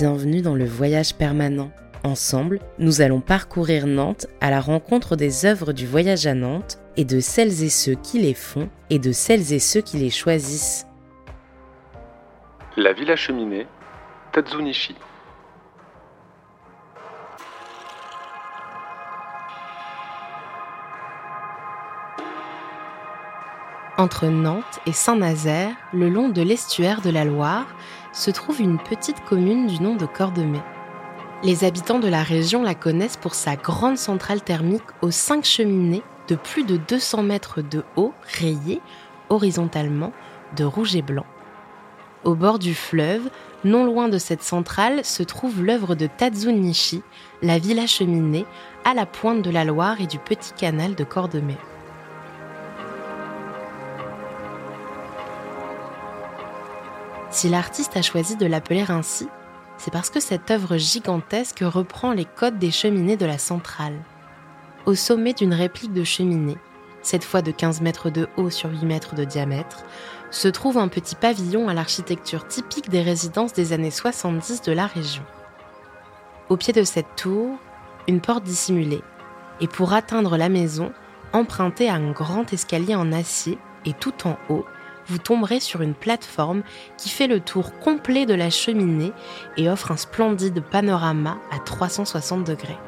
bienvenue dans le voyage permanent. Ensemble, nous allons parcourir Nantes à la rencontre des œuvres du voyage à Nantes et de celles et ceux qui les font et de celles et ceux qui les choisissent. La Villa Cheminée, Tatsunishi. Entre Nantes et Saint-Nazaire, le long de l'estuaire de la Loire, se trouve une petite commune du nom de Cordemais. Les habitants de la région la connaissent pour sa grande centrale thermique aux cinq cheminées de plus de 200 mètres de haut, rayées horizontalement de rouge et blanc. Au bord du fleuve, non loin de cette centrale, se trouve l'œuvre de Tadzunishi, la villa cheminée, à la pointe de la Loire et du petit canal de Cordemais. Si l'artiste a choisi de l'appeler ainsi, c'est parce que cette œuvre gigantesque reprend les codes des cheminées de la centrale. Au sommet d'une réplique de cheminée, cette fois de 15 mètres de haut sur 8 mètres de diamètre, se trouve un petit pavillon à l'architecture typique des résidences des années 70 de la région. Au pied de cette tour, une porte dissimulée, et pour atteindre la maison, empruntez à un grand escalier en acier et tout en haut, vous tomberez sur une plateforme qui fait le tour complet de la cheminée et offre un splendide panorama à 360 degrés.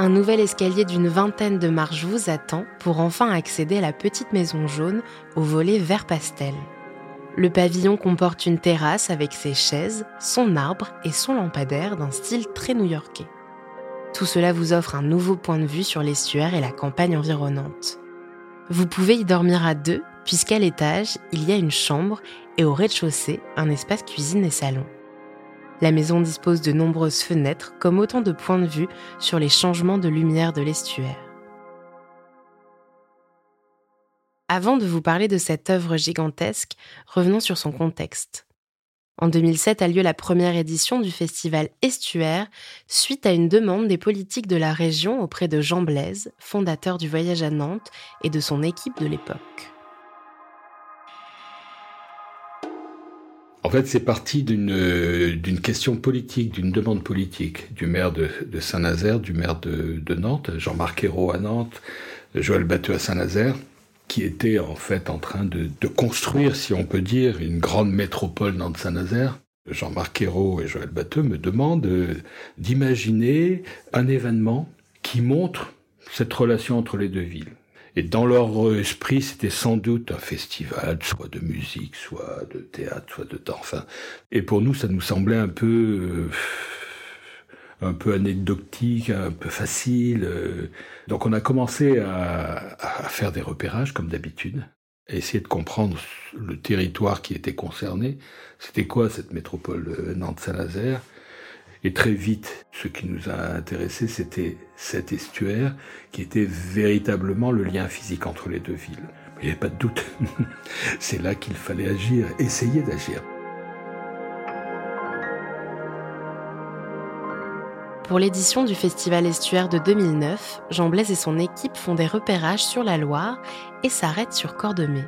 Un nouvel escalier d'une vingtaine de marches vous attend pour enfin accéder à la petite maison jaune au volet vert pastel. Le pavillon comporte une terrasse avec ses chaises, son arbre et son lampadaire d'un style très new-yorkais. Tout cela vous offre un nouveau point de vue sur l'estuaire et la campagne environnante. Vous pouvez y dormir à deux, puisqu'à l'étage, il y a une chambre et au rez-de-chaussée, un espace cuisine et salon. La maison dispose de nombreuses fenêtres comme autant de points de vue sur les changements de lumière de l'estuaire. Avant de vous parler de cette œuvre gigantesque, revenons sur son contexte. En 2007 a lieu la première édition du festival Estuaire, suite à une demande des politiques de la région auprès de Jean Blaise, fondateur du voyage à Nantes, et de son équipe de l'époque. En fait, c'est parti d'une question politique, d'une demande politique du maire de, Saint-Nazaire, du maire de, de Nantes, Jean-Marc Ayrault à Nantes, Joël Batteux à Saint-Nazaire, qui était en fait en train de, construire, si on peut dire, une grande métropole dans Saint-Nazaire. Jean-Marc Ayrault et Joël Batteux me demandent euh, d'imaginer un événement qui montre cette relation entre les deux villes. Et dans leur esprit, c'était sans doute un festival, soit de musique, soit de théâtre, soit de. Enfin, et pour nous, ça nous semblait un peu euh, un peu anecdotique, un peu facile. Euh. Donc on a commencé à, faire des repérages comme d'habitude, à essayer de comprendre le territoire qui était concerné. C'était quoi cette métropole Nantes-Saint-Nazaire? Et très vite, ce qui nous a intéressé, c'était cet estuaire qui était véritablement le lien physique entre les deux villes. Il n'y avait pas de doute. C'est là qu'il fallait agir, essayer d'agir. Pour l'édition du Festival Estuaire de 2009, Jean Blaise et son équipe font des repérages sur la Loire et s'arrêtent sur Cordemais.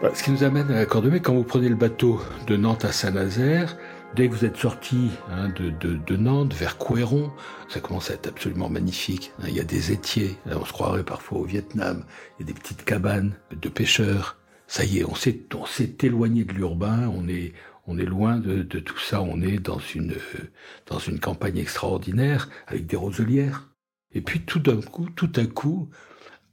Bah, ce qui nous amène à Cordemais, quand vous prenez le bateau de Nantes à Saint-Nazaire, dès que vous êtes sorti hein, de, Nantes vers Couéron, ça commence à être absolument magnifique. Hein. il y a des étiers, on se croirait parfois au Vietnam, il y a des petites cabanes de pêcheurs. Ça y est, on s'est éloigné de l'urbain, on est, on est loin de, tout ça, on est dans une, campagne extraordinaire avec des roselières. Et puis tout d'un coup, tout à coup,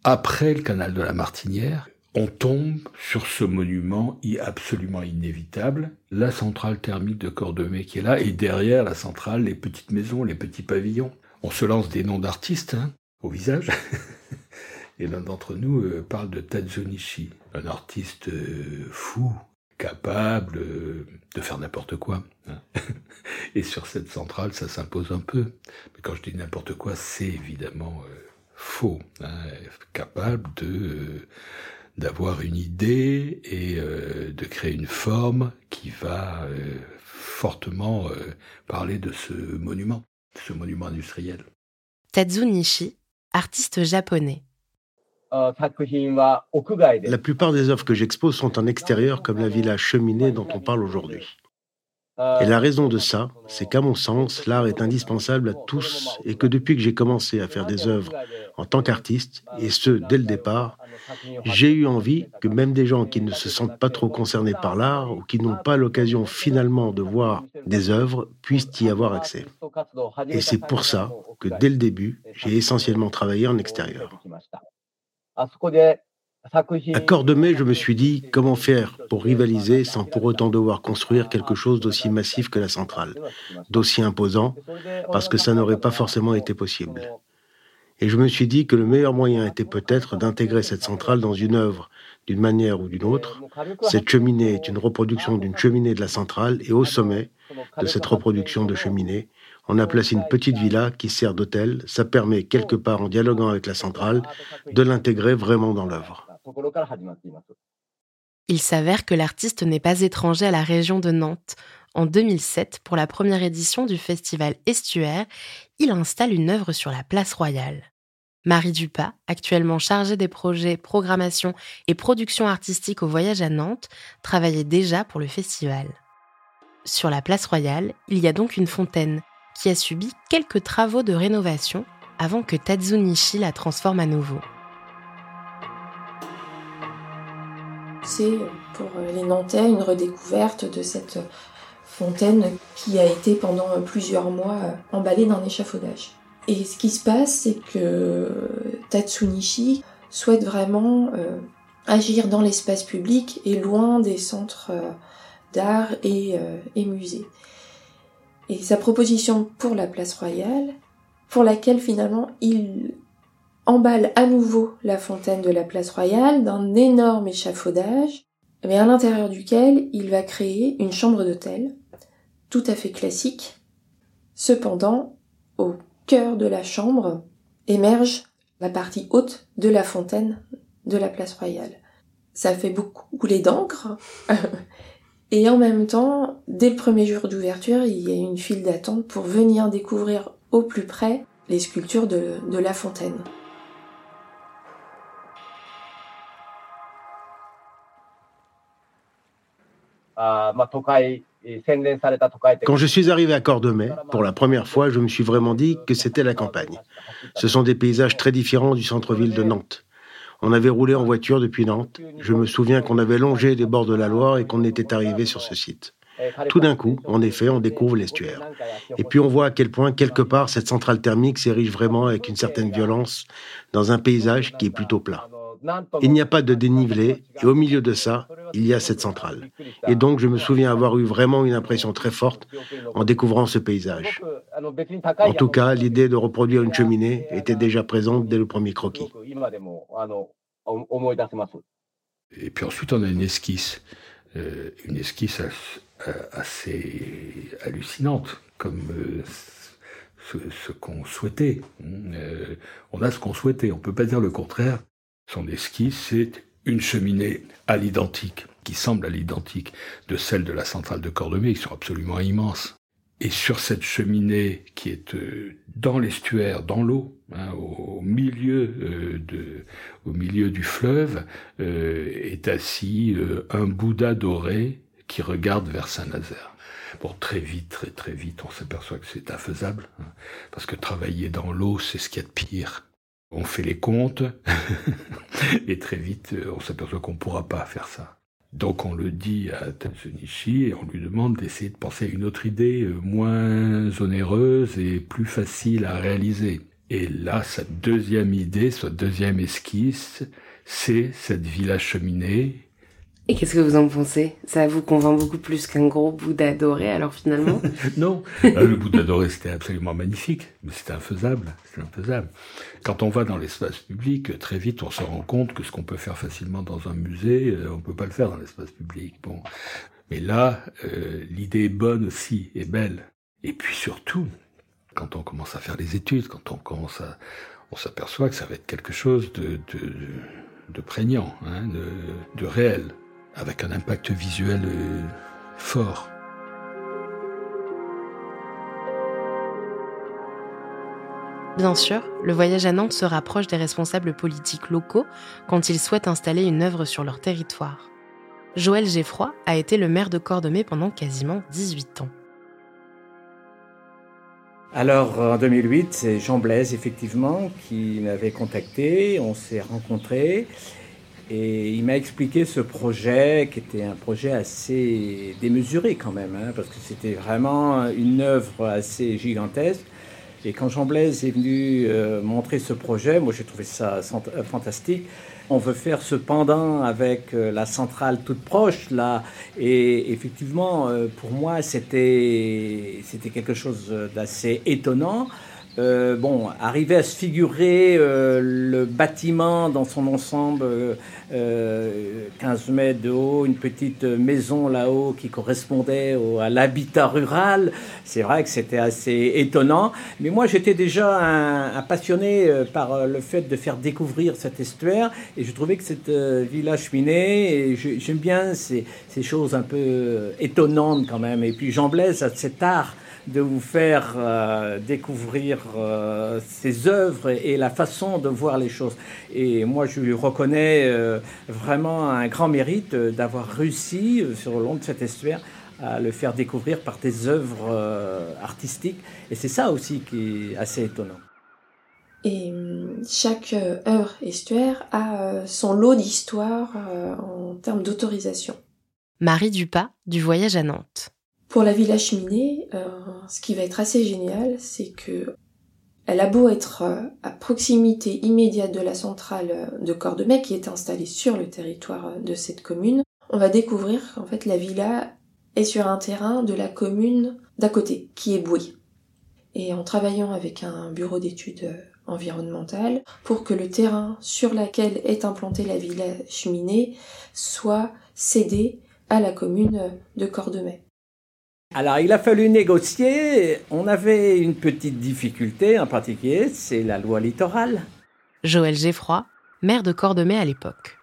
après le canal de la Martinière, on tombe sur ce monument absolument inévitable, la centrale thermique de Cordemais qui est là, et derrière la centrale, les petites maisons, les petits pavillons. On se lance des noms d'artistes hein, au visage. et l'un d'entre nous euh, parle de Tadzonishi, un artiste euh, fou, capable euh, de faire n'importe quoi. Hein. Et sur cette centrale, ça s'impose un peu. Mais quand je dis n'importe quoi, c'est évidemment euh, faux. Hein. Capable de euh, d'avoir une idée et de créer une forme qui va fortement parler de ce monument, ce monument industriel. Tatsu Nishi, artiste japonais. La plupart des œuvres que j'expose sont en extérieur, comme la villa cheminée dont on parle aujourd'hui. Et la raison de ça, c'est qu'à mon sens, l'art est indispensable à tous et que depuis que j'ai commencé à faire des œuvres en tant qu'artiste, et ce dès le départ, j'ai eu envie que même des gens qui ne se sentent pas trop concernés par l'art ou qui n'ont pas l'occasion finalement de voir des œuvres puissent y avoir accès. Et c'est pour ça que dès le début, j'ai essentiellement travaillé en extérieur. À Corps de Mai, je me suis dit comment faire pour rivaliser sans pour autant devoir construire quelque chose d'aussi massif que la centrale, d'aussi imposant, parce que ça n'aurait pas forcément été possible. Et je me suis dit que le meilleur moyen était peut-être d'intégrer cette centrale dans une œuvre, d'une manière ou d'une autre. Cette cheminée est une reproduction d'une cheminée de la centrale, et au sommet de cette reproduction de cheminée, on a placé une petite villa qui sert d'hôtel. Ça permet, quelque part en dialoguant avec la centrale, de l'intégrer vraiment dans l'œuvre. Il s'avère que l'artiste n'est pas étranger à la région de Nantes. En 2007, pour la première édition du festival Estuaire, il installe une œuvre sur la place royale. Marie Dupas, actuellement chargée des projets programmation et production artistique au voyage à Nantes, travaillait déjà pour le festival. Sur la place royale, il y a donc une fontaine qui a subi quelques travaux de rénovation avant que Tadzunishi la transforme à nouveau. C'est pour les Nantais une redécouverte de cette fontaine qui a été pendant plusieurs mois emballée dans échafaudage. Et ce qui se passe, c'est que Tatsunishi souhaite vraiment euh, agir dans l'espace public et loin des centres euh, d'art et, euh, et musées. Et sa proposition pour la place royale, pour laquelle finalement il emballe à nouveau la fontaine de la place royale d'un énorme échafaudage, mais à l'intérieur duquel il va créer une chambre d'hôtel, tout à fait classique. Cependant, au cœur de la chambre émerge la partie haute de la fontaine de la place royale. Ça fait beaucoup couler d'encre. Et en même temps, dès le premier jour d'ouverture, il y a une file d'attente pour venir découvrir au plus près les sculptures de, de la fontaine. Quand je suis arrivé à Cordemais, pour la première fois, je me suis vraiment dit que c'était la campagne. Ce sont des paysages très différents du centre-ville de Nantes. On avait roulé en voiture depuis Nantes. Je me souviens qu'on avait longé les bords de la Loire et qu'on était arrivé sur ce site. Tout d'un coup, en effet, on découvre l'estuaire. Et puis on voit à quel point, quelque part, cette centrale thermique s'érige vraiment avec une certaine violence dans un paysage qui est plutôt plat. Il n'y a pas de dénivelé, et au milieu de ça, il y a cette centrale. Et donc, je me souviens avoir eu vraiment une impression très forte en découvrant ce paysage. En tout cas, l'idée de reproduire une cheminée était déjà présente dès le premier croquis. Et puis ensuite, on a une esquisse, euh, une esquisse assez hallucinante, comme euh, ce, qu'on souhaitait. Euh, on a ce qu'on souhaitait, on ne peut pas dire le contraire. Son esquisse, c'est une cheminée à l'identique, qui semble à l'identique de celle de la centrale de Cordemais, qui sont absolument immenses. Et sur cette cheminée qui est euh, dans l'estuaire, dans l'eau, hein, au, milieu euh, de, au milieu du fleuve, euh, est assis un Bouddha doré qui regarde vers Saint-Nazaire. Bon, très vite, très très vite, on s'aperçoit que c'est infaisable, hein, parce que travailler dans l'eau, c'est ce qu'il y a de pire. On fait les comptes et très vite on s'aperçoit qu'on ne pourra pas faire ça. Donc on le dit à Tatsunishi et on lui demande d'essayer de penser à une autre idée euh, moins onéreuse et plus facile à réaliser. Et là, sa deuxième idée, sa deuxième esquisse, c'est cette villa cheminée et qu'est-ce que vous en pensez? Ça vous convainc beaucoup plus qu'un gros Bouddha doré, alors finalement? Non, euh, le Bouddha doré c'était absolument magnifique, mais c'était infaisable, c'était infaisable. Quand on va dans l'espace public, très vite on se rend compte que ce qu'on peut faire facilement dans un musée, euh, on peut pas le faire dans l'espace public. Bon, mais là, euh, l'idée est bonne aussi, est belle. Et puis surtout, quand on commence à faire les études, quand on commence à, on s'aperçoit que ça va être quelque chose de, de, de prégnant, hein, de, de réel avec un impact visuel euh, fort. Bien sûr, le voyage à Nantes se rapproche des responsables politiques locaux quand ils souhaitent installer une œuvre sur leur territoire. Joël Geffroy a été le maire de Cordemais pendant quasiment 18 ans. Alors en 2008, c'est Jean Blaise effectivement qui m'avait contacté, on s'est rencontrés et il m'a expliqué ce projet qui était un projet assez démesuré quand même, hein, parce que c'était vraiment une œuvre assez gigantesque. Et quand Jean Blaise est venu euh, montrer ce projet, moi j'ai trouvé ça euh, fantastique. On veut faire ce pendant avec euh, la centrale toute proche là, et effectivement pour moi c'était c'était quelque chose d'assez étonnant. Euh, bon, arriver à se figurer euh, le bâtiment dans son ensemble, 15 euh, mètres de haut, une petite maison là-haut qui correspondait à l'habitat rural, c'est vrai que c'était assez étonnant. Mais moi, j'étais déjà un, passionné par le fait de faire découvrir cet estuaire et je trouvais que cette village cheminée, j'aime bien ces, choses un peu étonnantes quand même. Et puis Jean Blaise a cet art de vous faire euh, découvrir euh, ses œuvres et, la façon de voir les choses. Et moi, je lui reconnais euh, vraiment un grand mérite d'avoir réussi sur le long de cet estuaire à le faire découvrir par des œuvres artistiques. Et c'est ça aussi qui est assez étonnant. Et chaque œuvre estuaire a son lot d'histoire en termes d'autorisation. Marie Dupas du Voyage à Nantes. Pour la Villa Cheminée, euh, ce qui va être assez génial, c'est que elle a beau être euh, à proximité immédiate de la centrale euh, de Cordemais qui est installée sur le territoire de cette commune, on va découvrir qu'en fait la villa est sur un terrain de la commune d'à côté, qui est Bouy. Et en travaillant avec un bureau d'études environnementales, pour que le terrain sur lequel est implantée la villa cheminée soit cédé à la commune de Cordemais. Alors, il a fallu négocier. On avait une petite difficulté en particulier, c'est la loi littorale. Joël Geffroy, maire de Cordemais à l'époque.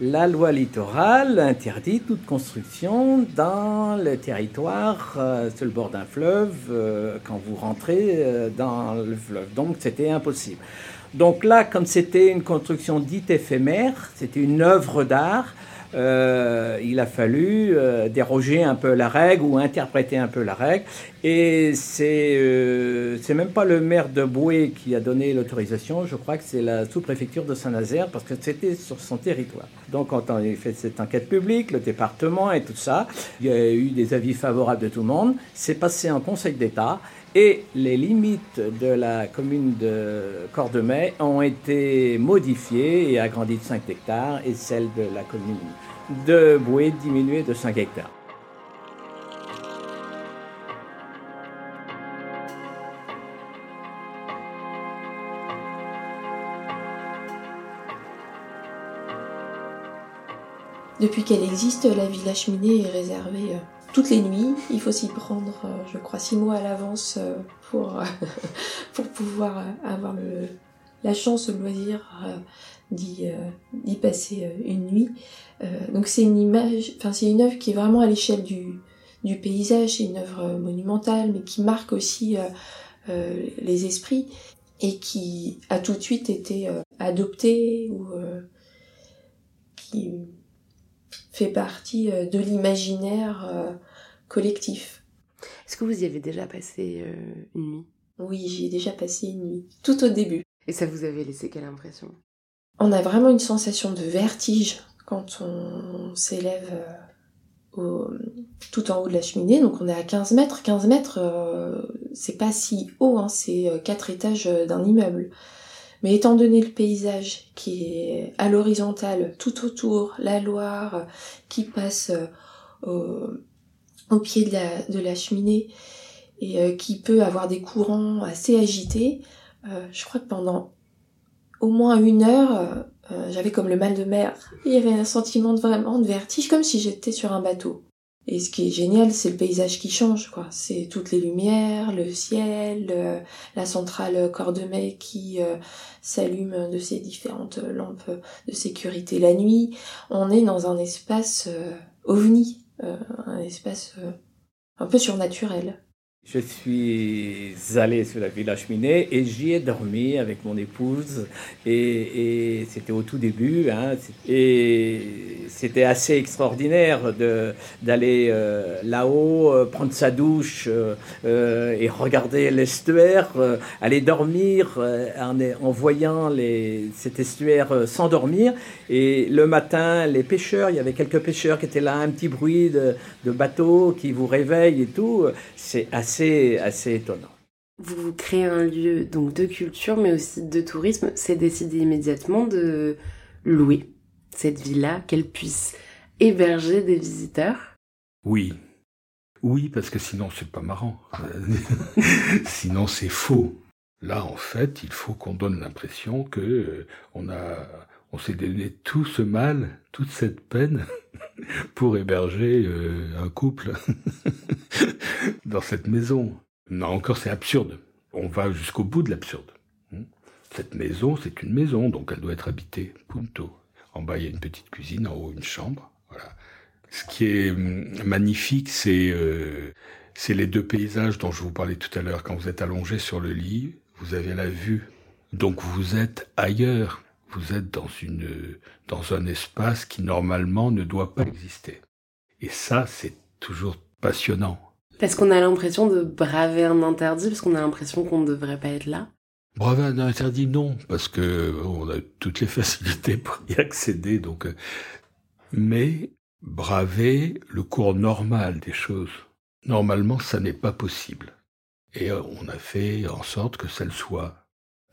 La loi littorale interdit toute construction dans le territoire euh, sur le bord d'un fleuve euh, quand vous rentrez euh, dans le fleuve. Donc c'était impossible. Donc là, comme c'était une construction dite éphémère, c'était une œuvre d'art, euh, il a fallu euh, déroger un peu la règle ou interpréter un peu la règle. Et c'est euh, c'est même pas le maire de Boué qui a donné l'autorisation, je crois que c'est la sous-préfecture de Saint-Nazaire parce que c'était sur son territoire. Donc quand on a fait cette enquête publique, le département et tout ça, il y a eu des avis favorables de tout le monde. C'est passé en Conseil d'État et les limites de la commune de Cordemais ont été modifiées et agrandies de 5 hectares et celles de la commune de Boué diminuées de 5 hectares. Depuis qu'elle existe, la villa cheminée est réservée euh, toutes les nuits. Il faut s'y prendre, euh, je crois, six mois à l'avance euh, pour, pour pouvoir avoir la chance, le loisir d'y, passer une nuit. donc c'est une image, enfin c'est une œuvre qui est vraiment à l'échelle du, du paysage, c'est une œuvre monumentale, mais qui marque aussi les esprits et qui a tout de suite été adoptée ou qui fait partie euh, de l'imaginaire euh, collectif. Est-ce que vous y avez déjà passé euh, une nuit? Oui, j'y ai déjà passé une nuit, tout au début. Et ça vous avait laissé quelle impression? On a vraiment une sensation de vertige quand on s'élève tout en haut de la cheminée, donc on est à 15 mètres. 15 mètres, c'est pas si haut, hein, c'est quatre étages d'un immeuble. Mais étant donné le paysage qui est à l'horizontale tout autour, la Loire qui passe euh, au, pied de la, cheminée et euh, qui peut avoir des courants assez agités, euh, je crois que pendant au moins une heure, j'avais comme le mal de mer. Il y avait un sentiment de vraiment de vertige, comme si j'étais sur un bateau. Et ce qui est génial, c'est le paysage qui change, quoi. C'est toutes les lumières, le ciel, la centrale Cordemais qui euh, s'allume de ses différentes lampes de sécurité la nuit. On est dans un espace euh, ovni, euh, un espace un peu surnaturel. Je suis allé sur la Villa Cheminée et j'y ai dormi avec mon épouse. Et, c'était au tout début. Hein, et c'était assez extraordinaire d'aller euh, là-haut, euh, prendre sa douche euh, et regarder l'estuaire, aller dormir en, en, voyant les, cet estuaire s'endormir. Et le matin, les pêcheurs, il y avait quelques pêcheurs qui étaient là, un petit bruit de, de bateau qui vous réveille et tout. C'est assez assez, étonnant. Vous créez un lieu donc de culture, mais aussi de tourisme. C'est décidé immédiatement de louer cette villa, qu'elle puisse héberger des visiteurs. Oui, oui, parce que sinon c'est pas marrant. sinon c'est faux. Là, en fait, il faut qu'on donne l'impression que euh, on a, on s'est donné tout ce mal, toute cette peine pour héberger euh, un couple dans cette maison. Non, encore c'est absurde. On va jusqu'au bout de l'absurde. Hmm. Cette maison, c'est une maison, donc elle doit être habitée. Punto. En bas, il y a une petite cuisine, en haut, une chambre. Voilà. Ce qui est hmm, magnifique, euh, c'est les deux paysages dont je vous parlais tout à l'heure. Quand vous êtes allongé sur le lit, vous avez la vue. Donc vous êtes ailleurs vous êtes dans, une, dans un espace qui normalement ne doit pas exister. Et ça, c'est toujours passionnant. Parce qu'on a l'impression de braver un interdit, parce qu'on a l'impression qu'on ne devrait pas être là. Braver un interdit, non, parce que on a toutes les facilités pour y accéder. Donc, euh, mais braver le cours normal des choses. Normalement, ça n'est pas possible. Et on a fait en sorte que ça le soit.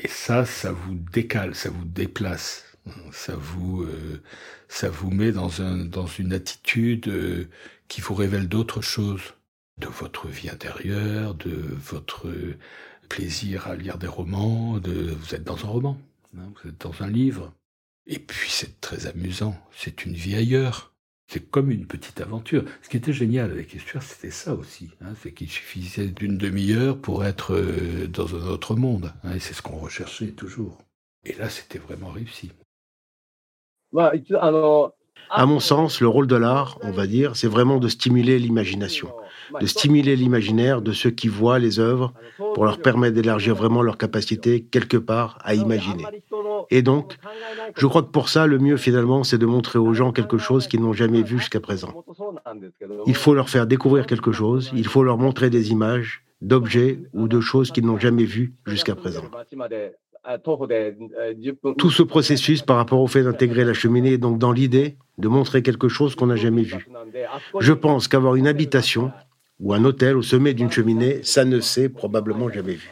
Et ça, ça vous décale, ça vous déplace, ça vous, euh, ça vous met dans, un, dans une attitude euh, qui vous révèle d'autres choses, de votre vie intérieure, de votre plaisir à lire des romans, de, vous êtes dans un roman, hein, vous êtes dans un livre. Et puis c'est très amusant, c'est une vie ailleurs. C'est comme une petite aventure. Ce qui était génial avec Estuaire, c'était ça aussi. Hein, c'est qu'il suffisait d'une demi-heure pour être euh, dans un autre monde. Hein, et c'est ce qu'on recherchait toujours. Et là, c'était vraiment réussi. À mon sens, le rôle de l'art, on va dire, c'est vraiment de stimuler l'imagination, de stimuler l'imaginaire de ceux qui voient les œuvres pour leur permettre d'élargir vraiment leur capacité quelque part à imaginer. Et donc, je crois que pour ça, le mieux finalement, c'est de montrer aux gens quelque chose qu'ils n'ont jamais vu jusqu'à présent. Il faut leur faire découvrir quelque chose, il faut leur montrer des images d'objets ou de choses qu'ils n'ont jamais vues jusqu'à présent. Tout ce processus par rapport au fait d'intégrer la cheminée est donc dans l'idée de montrer quelque chose qu'on n'a jamais vu. Je pense qu'avoir une habitation ou un hôtel au sommet d'une cheminée, ça ne s'est probablement jamais vu.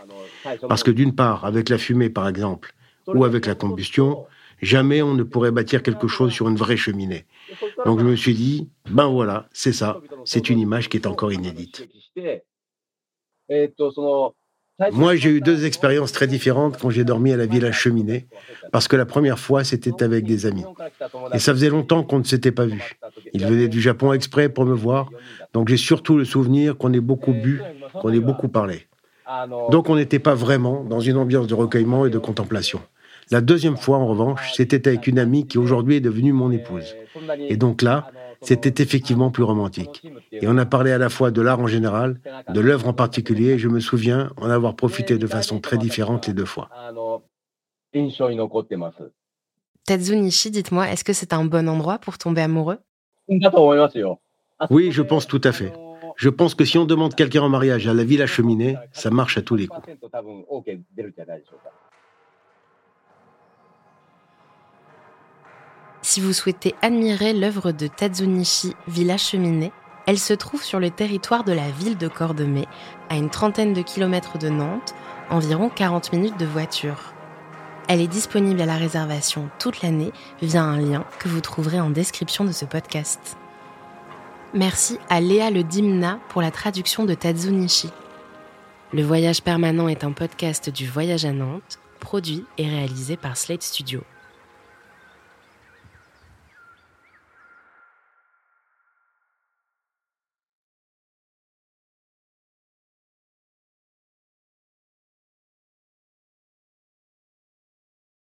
Parce que d'une part, avec la fumée par exemple, ou avec la combustion, jamais on ne pourrait bâtir quelque chose sur une vraie cheminée. Donc je me suis dit, ben voilà, c'est ça, c'est une image qui est encore inédite. Moi, j'ai eu deux expériences très différentes quand j'ai dormi à la Villa Cheminée, parce que la première fois, c'était avec des amis. Et ça faisait longtemps qu'on ne s'était pas vus. Ils venaient du Japon exprès pour me voir, donc j'ai surtout le souvenir qu'on ait beaucoup bu, qu'on ait beaucoup parlé. Donc on n'était pas vraiment dans une ambiance de recueillement et de contemplation. La deuxième fois, en revanche, c'était avec une amie qui aujourd'hui est devenue mon épouse. Et donc là, c'était effectivement plus romantique. Et on a parlé à la fois de l'art en général, de l'œuvre en particulier, et je me souviens en avoir profité de façon très différente les deux fois. Tetsunishi, dites-moi, est-ce que c'est un bon endroit pour tomber amoureux? Oui, je pense tout à fait. Je pense que si on demande quelqu'un en mariage à la Villa Cheminée, ça marche à tous les coups. Si vous souhaitez admirer l'œuvre de Tadzunishi Villa Cheminée, elle se trouve sur le territoire de la ville de Cordemais, à une trentaine de kilomètres de Nantes, environ 40 minutes de voiture. Elle est disponible à la réservation toute l'année via un lien que vous trouverez en description de ce podcast. Merci à Léa Le Dimna pour la traduction de Tadzunishi. Le Voyage permanent est un podcast du Voyage à Nantes, produit et réalisé par Slate Studio.